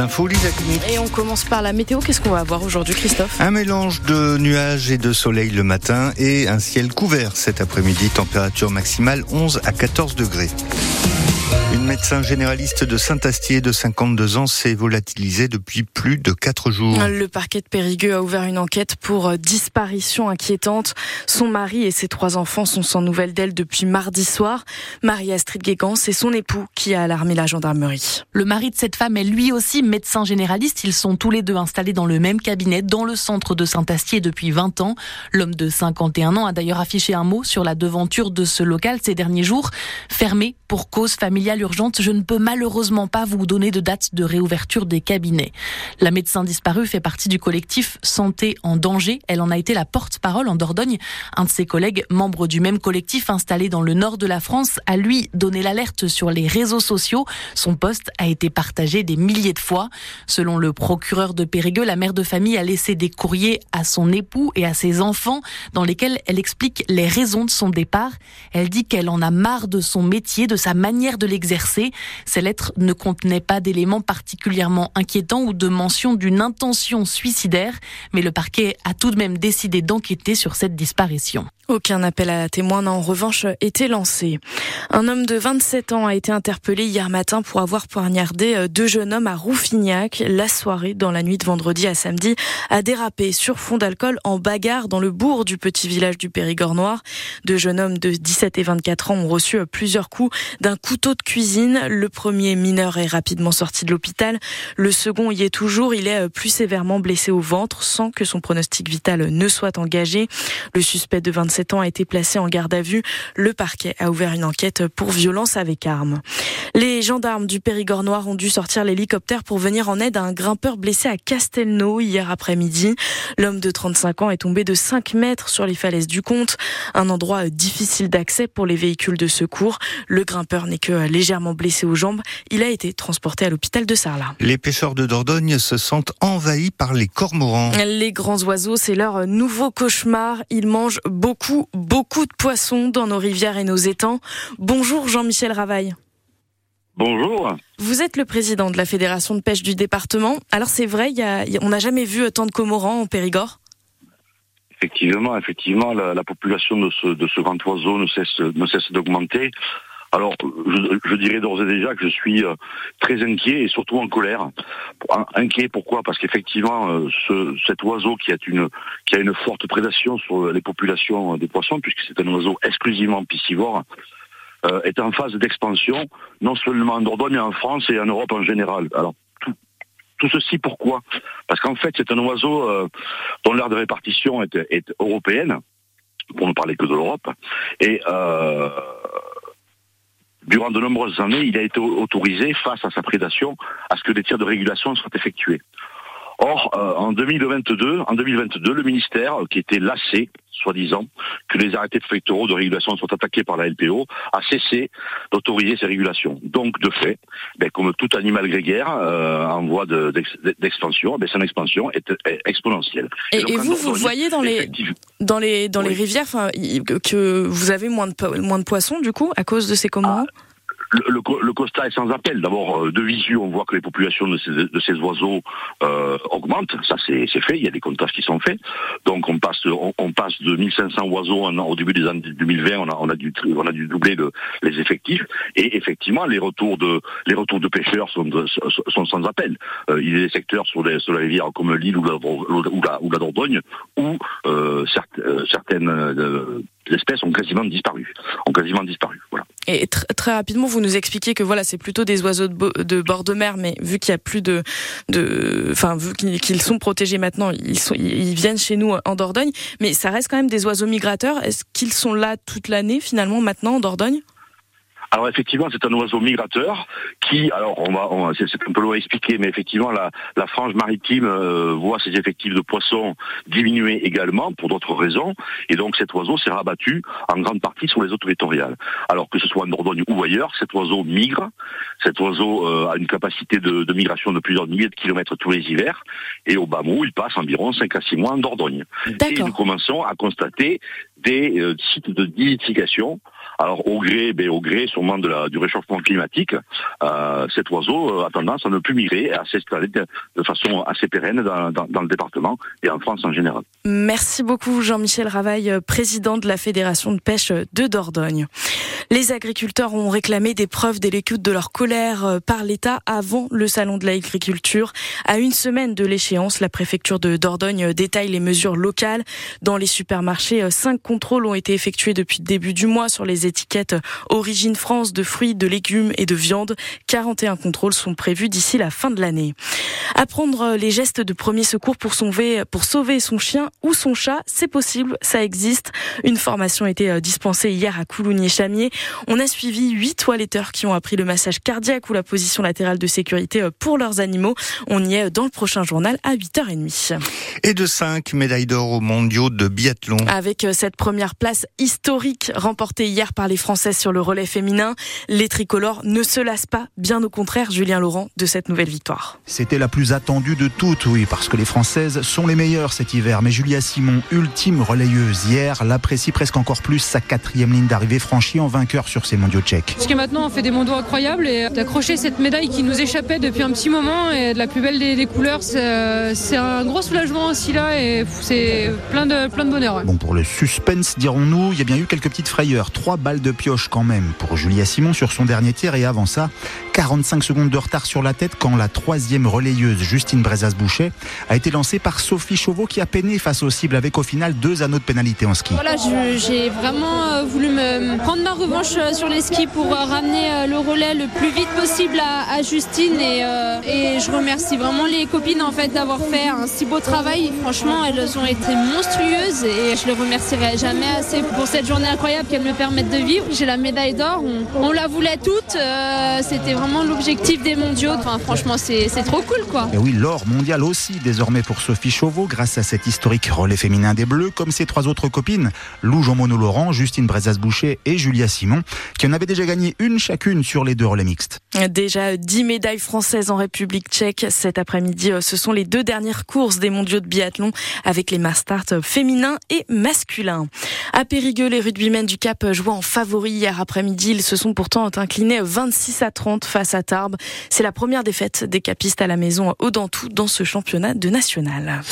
les infos, Lisa Et on commence par la météo. Qu'est-ce qu'on va avoir aujourd'hui, Christophe? Un mélange de nuages et de soleil le matin et un ciel couvert cet après-midi. Température maximale 11 à 14 degrés. Une médecin généraliste de Saint-Astier de 52 ans s'est volatilisée depuis plus de 4 jours. Le parquet de Périgueux a ouvert une enquête pour euh, disparition inquiétante. Son mari et ses trois enfants sont sans nouvelles d'elle depuis mardi soir. Marie-Astrid Guégan, c'est son époux qui a alarmé la gendarmerie. Le mari de cette femme est lui aussi médecin généraliste. Ils sont tous les deux installés dans le même cabinet dans le centre de Saint-Astier depuis 20 ans. L'homme de 51 ans a d'ailleurs affiché un mot sur la devanture de ce local ces derniers jours. Fermé pour cause familiale urgente, je ne peux malheureusement pas vous donner de date de réouverture des cabinets. La médecin disparue fait partie du collectif Santé en danger. Elle en a été la porte-parole en Dordogne. Un de ses collègues, membre du même collectif installé dans le nord de la France, a lui donné l'alerte sur les réseaux sociaux. Son poste a été partagé des milliers de fois. Selon le procureur de Périgueux, la mère de famille a laissé des courriers à son époux et à ses enfants dans lesquels elle explique les raisons de son départ. Elle dit qu'elle en a marre de son métier, de sa manière de l'exercer ces lettres ne contenaient pas d'éléments particulièrement inquiétants ou de mention d'une intention suicidaire, mais le parquet a tout de même décidé d'enquêter sur cette disparition. Aucun appel à témoins n'a en revanche été lancé. Un homme de 27 ans a été interpellé hier matin pour avoir poignardé euh, deux jeunes hommes à Rouffignac. La soirée, dans la nuit de vendredi à samedi, a dérapé sur fond d'alcool en bagarre dans le bourg du petit village du Périgord Noir. Deux jeunes hommes de 17 et 24 ans ont reçu euh, plusieurs coups d'un couteau de cuisine. Le premier mineur est rapidement sorti de l'hôpital. Le second y est toujours. Il est euh, plus sévèrement blessé au ventre sans que son pronostic vital ne soit engagé. Le suspect de 27 ans a été placé en garde à vue. Le parquet a ouvert une enquête pour violence avec arme. Les gendarmes du Périgord Noir ont dû sortir l'hélicoptère pour venir en aide à un grimpeur blessé à Castelnau hier après-midi. L'homme de 35 ans est tombé de 5 mètres sur les falaises du Comte, un endroit difficile d'accès pour les véhicules de secours. Le grimpeur n'est que légèrement blessé aux jambes. Il a été transporté à l'hôpital de Sarlat. Les pêcheurs de Dordogne se sentent envahis par les cormorans. Les grands oiseaux, c'est leur nouveau cauchemar. Ils mangent beaucoup beaucoup, de poissons dans nos rivières et nos étangs. Bonjour Jean-Michel Ravaille. Bonjour. Vous êtes le président de la Fédération de pêche du département. Alors c'est vrai, on n'a jamais vu tant de cormorans en Périgord Effectivement, effectivement, la, population de ce, de ce, grand oiseau ne cesse, ne cesse d'augmenter. Alors, je, dirais d'ores et déjà que je suis euh, très inquiet et surtout en colère. Inquiet pourquoi? Parce qu'effectivement, euh, ce, cet oiseau qui a une qui a une forte prédation sur les populations des poissons, puisque c'est un oiseau exclusivement piscivore, euh, est en phase d'expansion, non seulement en Dordogne, mais en France et en Europe en général. Alors, tout, tout ceci pourquoi? Parce qu'en fait, c'est un oiseau dont l'aire de répartition est, est, européenne, pour ne parler que de l'Europe, et euh, durant de nombreuses années, il a été autorisé, face à sa prédation, à ce que des tirs de régulation soient effectués. Or, euh, en 2022, en 2022, le ministère, qui était lassé, soi-disant, que les arrêtés préfectoraux de régulation soient attaqués par la LPO, a cessé d'autoriser ces régulations. Donc, de fait, ben, comme tout animal grégaire euh, en voie d'expansion, ben, son expansion est, exponentielle. Et, vous, vous voyez dans les dans les dans les rivières, que vous avez moins de moins de poissons du coup à cause de ces commandes? Le, le, constat est sans appel. D'abord, euh, de visu, on voit que les populations de ces, de ces oiseaux euh, augmentent. Ça, c'est fait. Il y a des comptages qui sont faits. Donc, on passe, on, passe de 1500 oiseaux au début des années 2020. On a, on a dû, on a dû doubler les effectifs. Et effectivement, les retours de, les retours de pêcheurs sont, sont sans appel. Euh, il y a des secteurs sur, les, sur la rivière comme l'île ou la, ou la, ou la Dordogne où euh, euh certaines espèces ont quasiment disparu. Ont quasiment disparu. Voilà. Et très rapidement, vous nous expliquez que voilà, c'est plutôt des oiseaux de, bord de mer, mais vu qu'il y a plus de, de, enfin vu qu'ils sont protégés maintenant, ils sont, ils viennent chez nous en Dordogne, mais ça reste quand même des oiseaux migrateurs. Est-ce qu'ils sont là toute l'année finalement maintenant en Dordogne? Alors effectivement, c'est un oiseau migrateur alors on va, c'est un peu loin à expliquer, mais effectivement la, la frange maritime euh, voit ses effectifs de poissons diminuer également pour d'autres raisons, et donc cet oiseau s'est rabattu en grande partie sur les eaux territoriales. Alors que ce soit en Dordogne ou ailleurs, cet oiseau migre, cet oiseau euh, a une capacité de, de, migration de plusieurs milliers de kilomètres tous les hivers, et au bas mot, il passe environ 5 à 6 mois en Dordogne. Et nous commençons à constater des euh, sites de nidification. Alors au gré, ben, au gré sûrement de la, du réchauffement climatique, euh, cet oiseau a tendance à ne plus migrer et à s'installer de, façon assez pérenne dans, dans, le département et en France en général. Merci beaucoup Jean-Michel Ravaille, président de la Fédération de pêche de Dordogne. Les agriculteurs ont réclamé des preuves de l'écoute de leur colère euh, par l'État avant le salon de l'agriculture. À une semaine de l'échéance, la préfecture de Dordogne détaille les mesures locales. Dans les supermarchés, euh, cinq contrôles ont été effectués depuis le début du mois sur les étiquettes Origine France de fruits, de légumes et de viande. 41 contrôles sont prévus d'ici la fin de l'année. Apprendre les gestes de premier secours pour sauver, pour sauver son chien ou son chat, c'est possible, ça existe. Une formation a été euh, dispensée hier à Coulounier-Chamier. On a suivi huit toiletteurs qui ont appris le massage cardiaque ou la position latérale de sécurité euh, pour leurs animaux. On y est dans le prochain journal à 8h30. Et de 5 médailles d'or aux mondiaux de biathlon. Avec euh, cette première place historique remportée hier par les Françaises sur le relais féminin, les tricolores ne se lassent pas, bien au contraire, Julien Laurent, de cette nouvelle victoire. C'était la plus attendue de toutes, oui, parce que les Françaises sont les meilleures cet hiver. Mais Julia Simon, ultime relayeuse hier, l'apprécie presque encore plus sa quatrième ligne d'arrivée franchie en vainqueur sur ces mondiaux tchèques. Parce que maintenant on fait des mondiaux incroyables et d'accrocher cette médaille qui nous échappait depuis un petit moment et de la plus belle des, couleurs, c'est un gros soulagement aussi là et c'est plein de, plein de bonheur. Bon, pour le suspense, dirons-nous, il y a bien eu quelques petites frayeurs. Trois balles de pioche quand même pour Julia Simon sur son dernier tir et avant ça, 45 secondes de retard sur la tête quand la troisième relayeuse Justine Brezas-Boucher a été lancée par Sophie Chauveau qui a peiné face aux cibles avec au final deux anneaux de pénalité en ski. Voilà, j'ai vraiment euh, voulu me prendre ma revanche euh, sur les skis pour euh, ramener euh, le relais le plus vite possible à, Justine et, je remercie vraiment les copines en fait d'avoir fait un si beau travail. Franchement, elles ont été monstrueuses et je les remercierai jamais assez pour cette journée incroyable qu'elles me permettent de vivre. J'ai la médaille d'or, on, la voulait toutes, c'était vraiment l'objectif des mondiaux. Franchement, c'est trop cool quoi. Et oui, l'or mondial aussi désormais pour Sophie Chauveau grâce à cet historique relais féminin des Bleus, comme ses trois autres copines, Lou Jean-Mono Laurent, Justine Brezas-Boucher et Julia Qui en avait déjà gagné une chacune sur les deux relais mixtes. Déjà 10 médailles françaises en République tchèque cet après-midi. Ce sont les deux dernières courses des mondiaux de biathlon avec les mastart féminins et masculins. À Périgueux, les rugbymen du Cap jouaient en favori hier après-midi. Ils se sont pourtant inclinés 26 à 30 face à Tarbes. C'est la première défaite des capistes à la maison au Dantou dans ce championnat de national.